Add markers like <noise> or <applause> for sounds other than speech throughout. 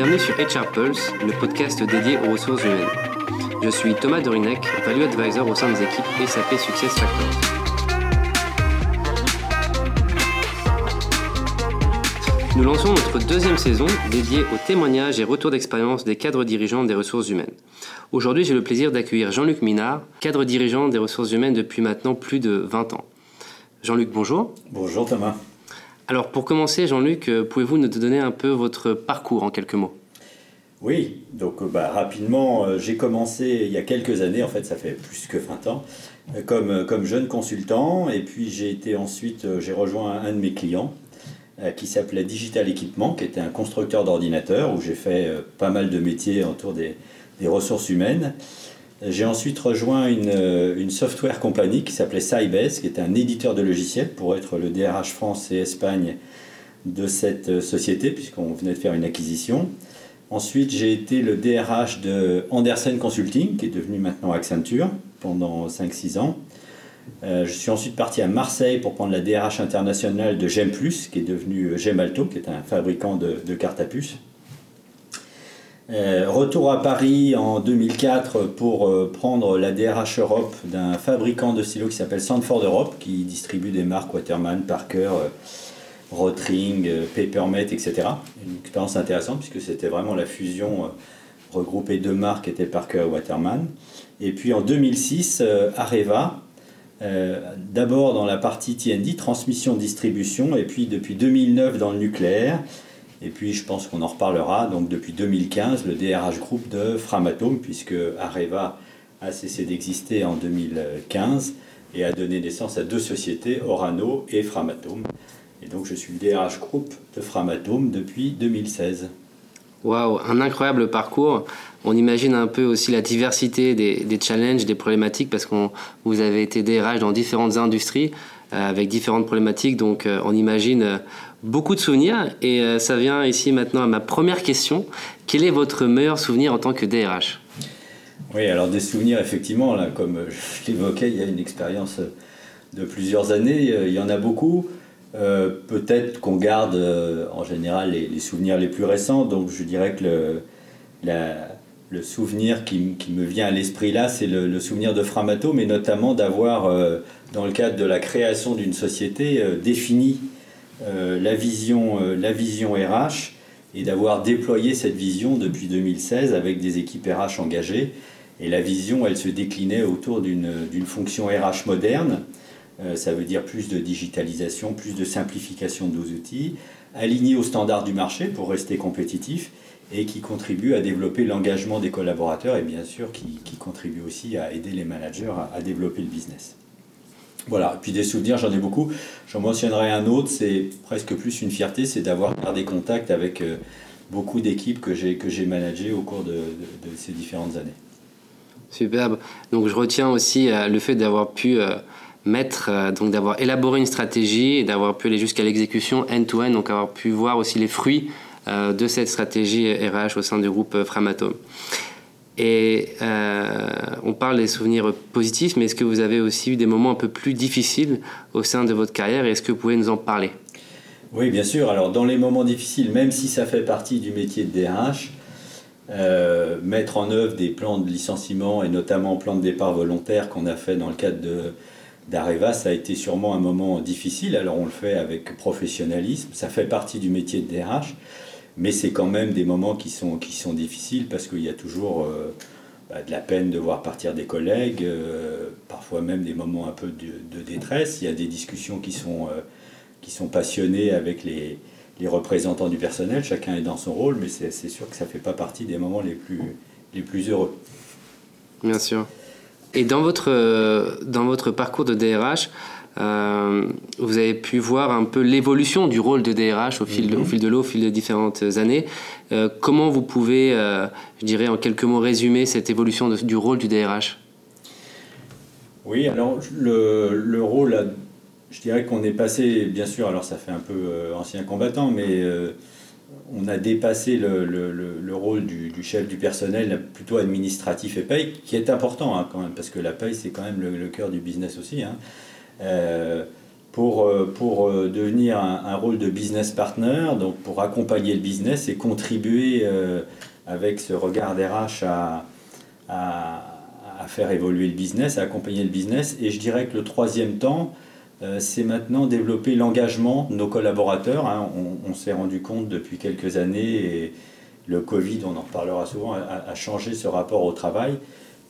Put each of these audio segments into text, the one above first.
Bienvenue sur HR Pulse, le podcast dédié aux ressources humaines. Je suis Thomas Dorinec, Value Advisor au sein des équipes SAP Success Factors. Nous lançons notre deuxième saison dédiée aux témoignages et retours d'expérience des cadres dirigeants des ressources humaines. Aujourd'hui, j'ai le plaisir d'accueillir Jean-Luc Minard, cadre dirigeant des ressources humaines depuis maintenant plus de 20 ans. Jean-Luc, bonjour. Bonjour Thomas. Alors pour commencer, Jean-Luc, euh, pouvez-vous nous donner un peu votre parcours en quelques mots? Oui, donc euh, bah, rapidement, euh, j'ai commencé il y a quelques années, en fait ça fait plus que 20 ans, comme, jeune consultant, et puis j'ai été ensuite, j'ai rejoint un de mes clients qui s'appelait Digital Equipment, qui était un constructeur d'ordinateurs, où j'ai fait pas mal de métiers autour des, des ressources humaines. J'ai ensuite rejoint une, euh, une, software compagnie qui s'appelait Sybase, qui est un éditeur de logiciels pour être le DRH France et Espagne de cette euh, société, puisqu'on venait de faire une acquisition. Ensuite, j'ai été le DRH de Andersen Consulting, qui est devenu maintenant Accenture, pendant 5-6 ans. Euh, je suis ensuite parti à Marseille pour prendre la DRH internationale de Gemplus, qui est devenu Gemalto, qui est un fabricant de, de cartes à puces. Euh, retour à Paris en 2004 pour euh, prendre la DRH Europe d'un fabricant de stylos qui s'appelle Sandford Europe, qui distribue des marques Waterman, Parker, euh, Rotring, Papermate, etc. Une expérience intéressante puisque c'était vraiment la fusion regroupée deux marques étaient Parker et Waterman. Et puis en 2006, Areva, d'abord dans la partie TND, transmission distribution, et puis depuis 2009 dans le nucléaire. Et puis je pense qu'on en reparlera. Donc depuis 2015, le DRH Group de Framatome, puisque Areva a cessé d'exister en 2015 et a donné naissance à deux sociétés, Orano et Framatome. Et donc je suis le DRH Group de Framatome depuis 2016. Waouh, un incroyable parcours. On imagine un peu aussi la diversité des, des challenges, des problématiques, parce que vous avez été DRH dans différentes industries euh, avec différentes problématiques. Donc euh, on imagine euh, beaucoup de souvenirs. Et euh, ça vient ici maintenant à ma première question. Quel est votre meilleur souvenir en tant que DRH Oui, alors des souvenirs, effectivement, là, comme je l'évoquais, il y a une expérience de plusieurs années, il y en a beaucoup. Euh, Peut-être qu'on garde euh, en général les, souvenirs les plus récents, donc je dirais que le, souvenir qui, me vient à l'esprit là, c'est le, souvenir de Framato, mais notamment d'avoir, euh, dans le cadre de la création d'une société, euh, défini euh, la, vision, euh, la vision RH et d'avoir déployé cette vision depuis 2016 avec des équipes RH engagées. Et la vision, elle se déclinait autour d'une fonction RH moderne. Euh, ça veut dire plus de digitalisation, plus de simplification de nos outils, alignés aux standards du marché pour rester compétitif et qui contribue à développer l'engagement des collaborateurs et bien sûr qui, contribue aussi à aider les managers à développer le business. Voilà, et puis des souvenirs, j'en ai beaucoup. J'en mentionnerai un autre, c'est presque plus une fierté, c'est d'avoir gardé contact avec euh, beaucoup d'équipes que j'ai que j'ai managées au cours de, ces différentes années. Superbe. Donc je retiens aussi euh, le fait d'avoir pu euh, mettre, donc d'avoir élaboré une stratégie et d'avoir pu aller jusqu'à l'exécution end-to-end, donc avoir pu voir aussi les fruits de cette stratégie RH au sein du groupe Framatome. Et euh, on parle des souvenirs positifs, mais est-ce que vous avez aussi eu des moments un peu plus difficiles au sein de votre carrière est-ce que vous pouvez nous en parler? Oui, bien sûr. Alors, dans les moments difficiles, même si ça fait partie du métier de DRH, euh, mettre en œuvre des plans de licenciement et notamment plan de départ volontaire qu'on a fait dans le cadre de d'Areva, ça a été sûrement un moment difficile. Alors on le fait avec professionnalisme, ça fait partie du métier de DRH mais c'est quand même des moments qui sont, qui sont difficiles parce qu'il y a toujours euh, bah, de la peine de voir partir des collègues, euh, parfois même des moments un peu de, détresse. Il y a des discussions qui sont, euh, qui sont passionnées avec les, les, représentants du personnel, chacun est dans son rôle, mais c'est sûr que ça ne fait pas partie des moments les plus, les plus heureux. Bien sûr. Et dans votre, dans votre parcours de DRH, euh, vous avez pu voir un peu l'évolution du rôle de DRH au fil, de, au fil de l'eau, au fil des différentes années. Euh, comment vous pouvez, euh, je dirais en quelques mots, résumer cette évolution de, du rôle du DRH Oui, alors le, le rôle, je dirais qu'on est passé, bien sûr, alors ça fait un peu ancien combattant, mais on a dépassé le, le, le rôle du, du, chef du personnel plutôt administratif et paye, qui est important hein, quand même, parce que la paye, c'est quand même le, cœur du business aussi. Hein. Euh, pour, pour devenir un, rôle de business partner, donc pour accompagner le business et contribuer avec ce regard RH à, à, faire évoluer le business, à accompagner le business. Et je dirais que le troisième temps, c'est maintenant développer l'engagement de nos collaborateurs. Hein. On, s'est rendu compte depuis quelques années, et le Covid, on en reparlera souvent, a, changé ce rapport au travail,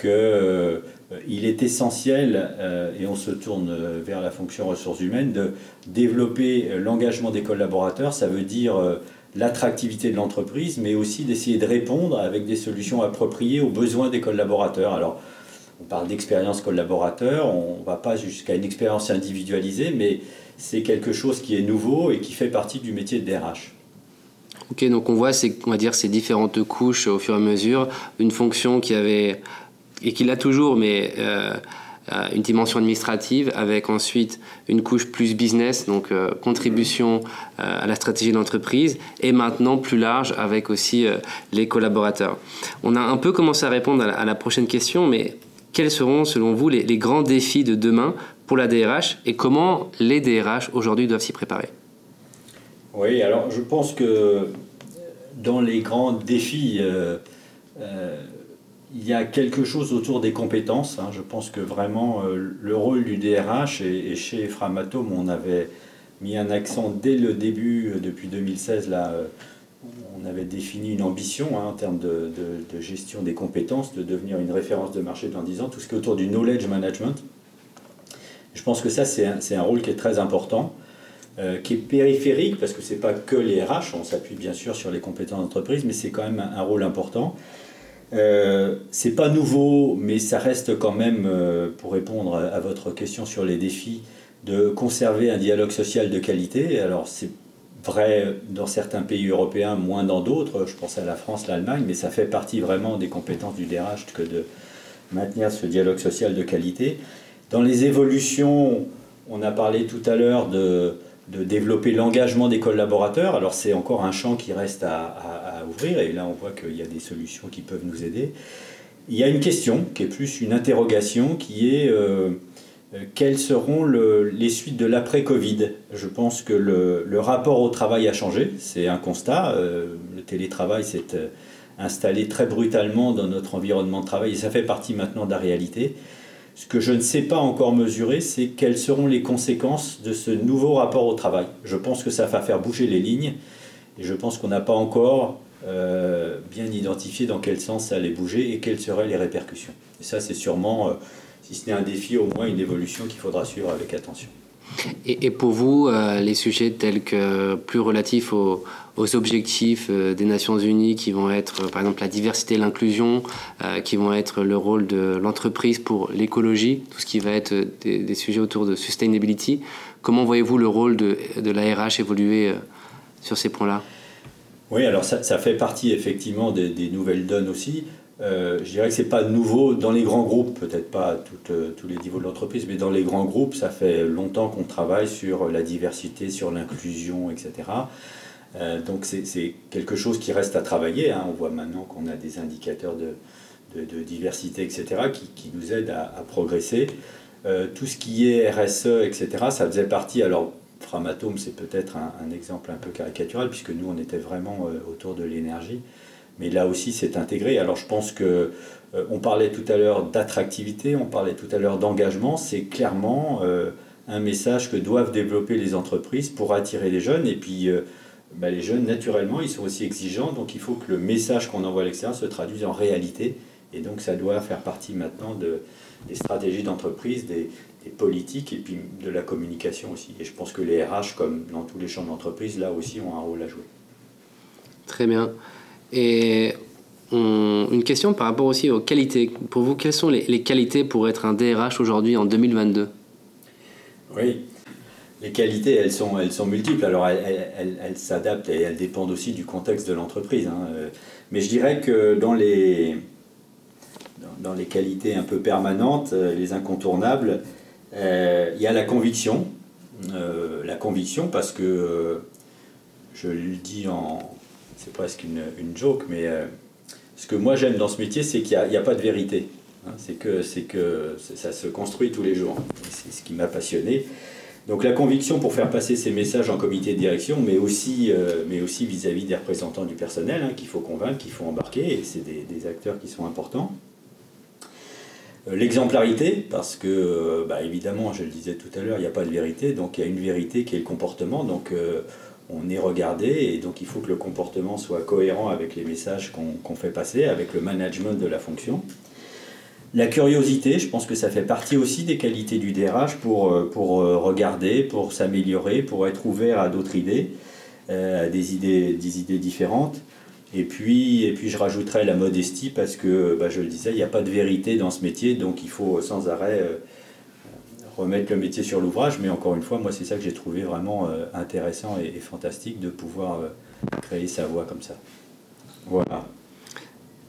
qu'il euh, est essentiel, euh, et on se tourne vers la fonction ressources humaines, de développer l'engagement des collaborateurs. Ça veut dire euh, l'attractivité de l'entreprise, mais aussi d'essayer de répondre avec des solutions appropriées aux besoins des collaborateurs. Alors, on parle d'expérience collaborateur, on ne va pas jusqu'à une expérience individualisée, mais c'est quelque chose qui est nouveau et qui fait partie du métier de DRH. Ok, donc on voit, on va dire, ces différentes couches au fur et à mesure. Une fonction qui avait, et qui l'a toujours, mais euh, euh, une dimension administrative, avec ensuite une couche plus business, donc euh, contribution à la stratégie d'entreprise, et maintenant plus large avec aussi les collaborateurs. On a un peu commencé à répondre à la, prochaine question, mais quels seront selon vous les grands défis de demain pour la DRH et comment les DRH aujourd'hui doivent s'y préparer? Oui, alors je pense que dans les grands défis, il y a quelque chose autour des compétences. Hein. Je pense que vraiment euh, le rôle du DRH, et, chez Framatome, on avait mis un accent dès le début, depuis 2016, là, on avait défini une ambition hein, en termes de, gestion des compétences, de devenir une référence de marché dans 10 ans, tout ce qui est autour du knowledge management. Je pense que ça, c'est un, rôle qui est très important. Euh, qui est périphérique, parce que ce n'est pas que les RH, on s'appuie bien sûr sur les compétences d'entreprise, mais c'est quand même un, rôle important. Euh, c'est pas nouveau, mais ça reste quand même, euh, pour répondre à, votre question sur les défis, de conserver un dialogue social de qualité. Alors c'est vrai dans certains pays européens, moins dans d'autres, je pense à la France, l'Allemagne, mais ça fait partie vraiment des compétences du DRH que de maintenir ce dialogue social de qualité. Dans les évolutions, on a parlé tout à l'heure de, de développer l'engagement des collaborateurs. Alors c'est encore un champ qui reste à, ouvrir et là on voit qu'il y a des solutions qui peuvent nous aider. Il y a une question qui est plus une interrogation qui est euh, euh, quelles seront les suites de l'après-Covid? Je pense que le, rapport au travail a changé, c'est un constat. Euh, le télétravail s'est installé très brutalement dans notre environnement de travail et ça fait partie maintenant de la réalité. Ce que je ne sais pas encore mesurer, c'est quelles seront les conséquences de ce nouveau rapport au travail. Je pense que ça va faire bouger les lignes et je pense qu'on n'a pas encore euh, bien identifié dans quel sens ça allait bouger et quelles seraient les répercussions. Et ça, c'est sûrement, euh, si ce n'est un défi, au moins une évolution qu'il faudra suivre avec attention. Et, pour vous, euh, les sujets tels que plus relatifs aux, objectifs des Nations Unies, qui vont être par exemple la diversité et l'inclusion, qui vont être le rôle de l'entreprise pour l'écologie, tout ce qui va être des, sujets autour de sustainability, comment voyez-vous le rôle de, de la RH évoluer sur ces points-là? Oui, alors ça, fait partie effectivement des, nouvelles donnes aussi. Euh, je dirais que ce n'est pas nouveau dans les grands groupes, peut-être pas à euh, tous les niveaux de l'entreprise, mais dans les grands groupes, ça fait longtemps qu'on travaille sur la diversité, sur l'inclusion, etc. Euh, donc c'est quelque chose qui reste à travailler. Hein. On voit maintenant qu'on a des indicateurs de, diversité, etc., qui, nous aident à, progresser. tout ce qui est RSE, etc., ça faisait partie. Alors, Framatome, c'est peut-être un, exemple un peu caricatural, puisque nous, on était vraiment autour de l'énergie mais là aussi c'est intégré. Alors je pense que euh, on parlait tout à l'heure d'attractivité, on parlait tout à l'heure d'engagement, c'est clairement euh, un message que doivent développer les entreprises pour attirer les jeunes. Et puis euh, bah, les jeunes, naturellement, ils sont aussi exigeants, donc il faut que le message qu'on envoie à l'extérieur se traduise en réalité. Et donc ça doit faire partie maintenant de, des stratégies d'entreprise, des politiques et puis de la communication aussi. Et je pense que les RH, comme dans tous les champs d'entreprise, là aussi ont un rôle à jouer. Très bien. Et une question par rapport aussi aux qualités. Pour vous, quelles sont les, qualités pour être un DRH aujourd'hui en 2022 Oui, les qualités, elles sont, elles sont multiples. Alors, elles, s'adaptent et elles dépendent aussi du contexte de l'entreprise. Hein. Mais je dirais que dans les, dans les qualités un peu permanentes, euh, les incontournables, euh, il y a la conviction. Euh, la conviction parce que, je le dis en, c'est presque une, une, joke, mais euh, ce que moi j'aime dans ce métier, c'est qu'il n'y a, pas de vérité. Hein. c'est que, c'est que ça se construit tous les jours. C'est ce qui m'a passionné. Donc la conviction pour faire passer ces messages en comité de direction, mais aussi, vis-à-vis des représentants du personnel hein, qu'il faut convaincre, qu'il faut embarquer, et c'est des, acteurs qui sont importants. L'exemplarité, parce que, bah, évidemment, je le disais tout à l'heure, il n'y a pas de vérité, donc il y a une vérité qui est le comportement. Donc on est regardé et donc il faut que le comportement soit cohérent avec les messages qu'on fait passer, avec le management de la fonction. La curiosité, je pense que ça fait partie aussi des qualités du DRH pour, euh, pour euh, regarder, pour s'améliorer, pour être ouvert à d'autres idées, euh, à des idées, des idées différentes. Et puis, et puis je rajouterais la modestie parce que, bah, je le disais, il n'y a pas de vérité dans ce métier, donc il faut sans arrêt remettre le métier sur l'ouvrage, mais encore une fois, moi, c'est ça que j'ai trouvé vraiment euh, intéressant et, fantastique de pouvoir euh, créer sa voix comme ça. Voilà.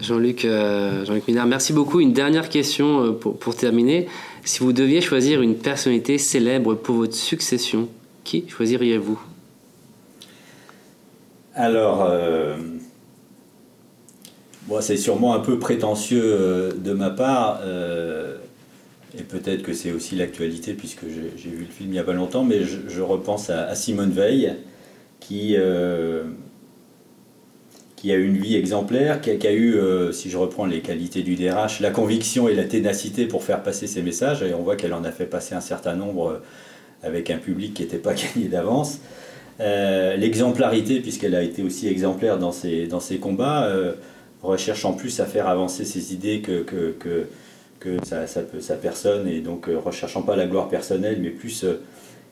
Jean-Luc euh, Jean Minard, merci beaucoup. Une dernière question pour, pour, terminer. Si vous deviez choisir une personnalité célèbre pour votre succession, qui choisiriez-vous? Alors, c'est sûrement un peu prétentieux de ma part. Et peut-être que c'est aussi l'actualité, puisque j'ai vu le film il n'y a pas longtemps, mais je, repense à, Simone Veil, qui, euh, a eu une vie exemplaire, qui a, eu, euh, si je reprends les qualités du DRH, la conviction et la ténacité pour faire passer ses messages, et on voit qu'elle en a fait passer un certain nombre euh, avec un public qui n'était pas <laughs> gagné d'avance. L'exemplarité, puisqu'elle a été aussi exemplaire dans dans ses combats, recherche en plus à faire avancer ses idées que, que, que que sa, sa, personne et donc euh, recherchant pas la gloire personnelle mais plus euh,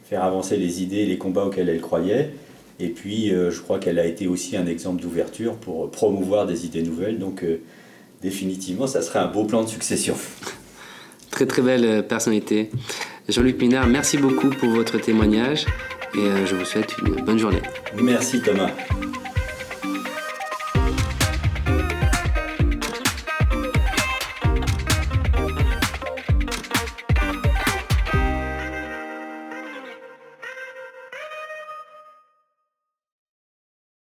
faire avancer les idées, les combats auxquels elle croyait. Et puis euh, je crois qu'elle a été aussi un exemple d'ouverture pour promouvoir des idées nouvelles. Donc définitivement, ça serait un beau plan de succession. <laughs> Très très belle personnalité. Jean-Luc Minard, merci beaucoup pour votre témoignage et je vous souhaite une bonne journée. Merci Thomas.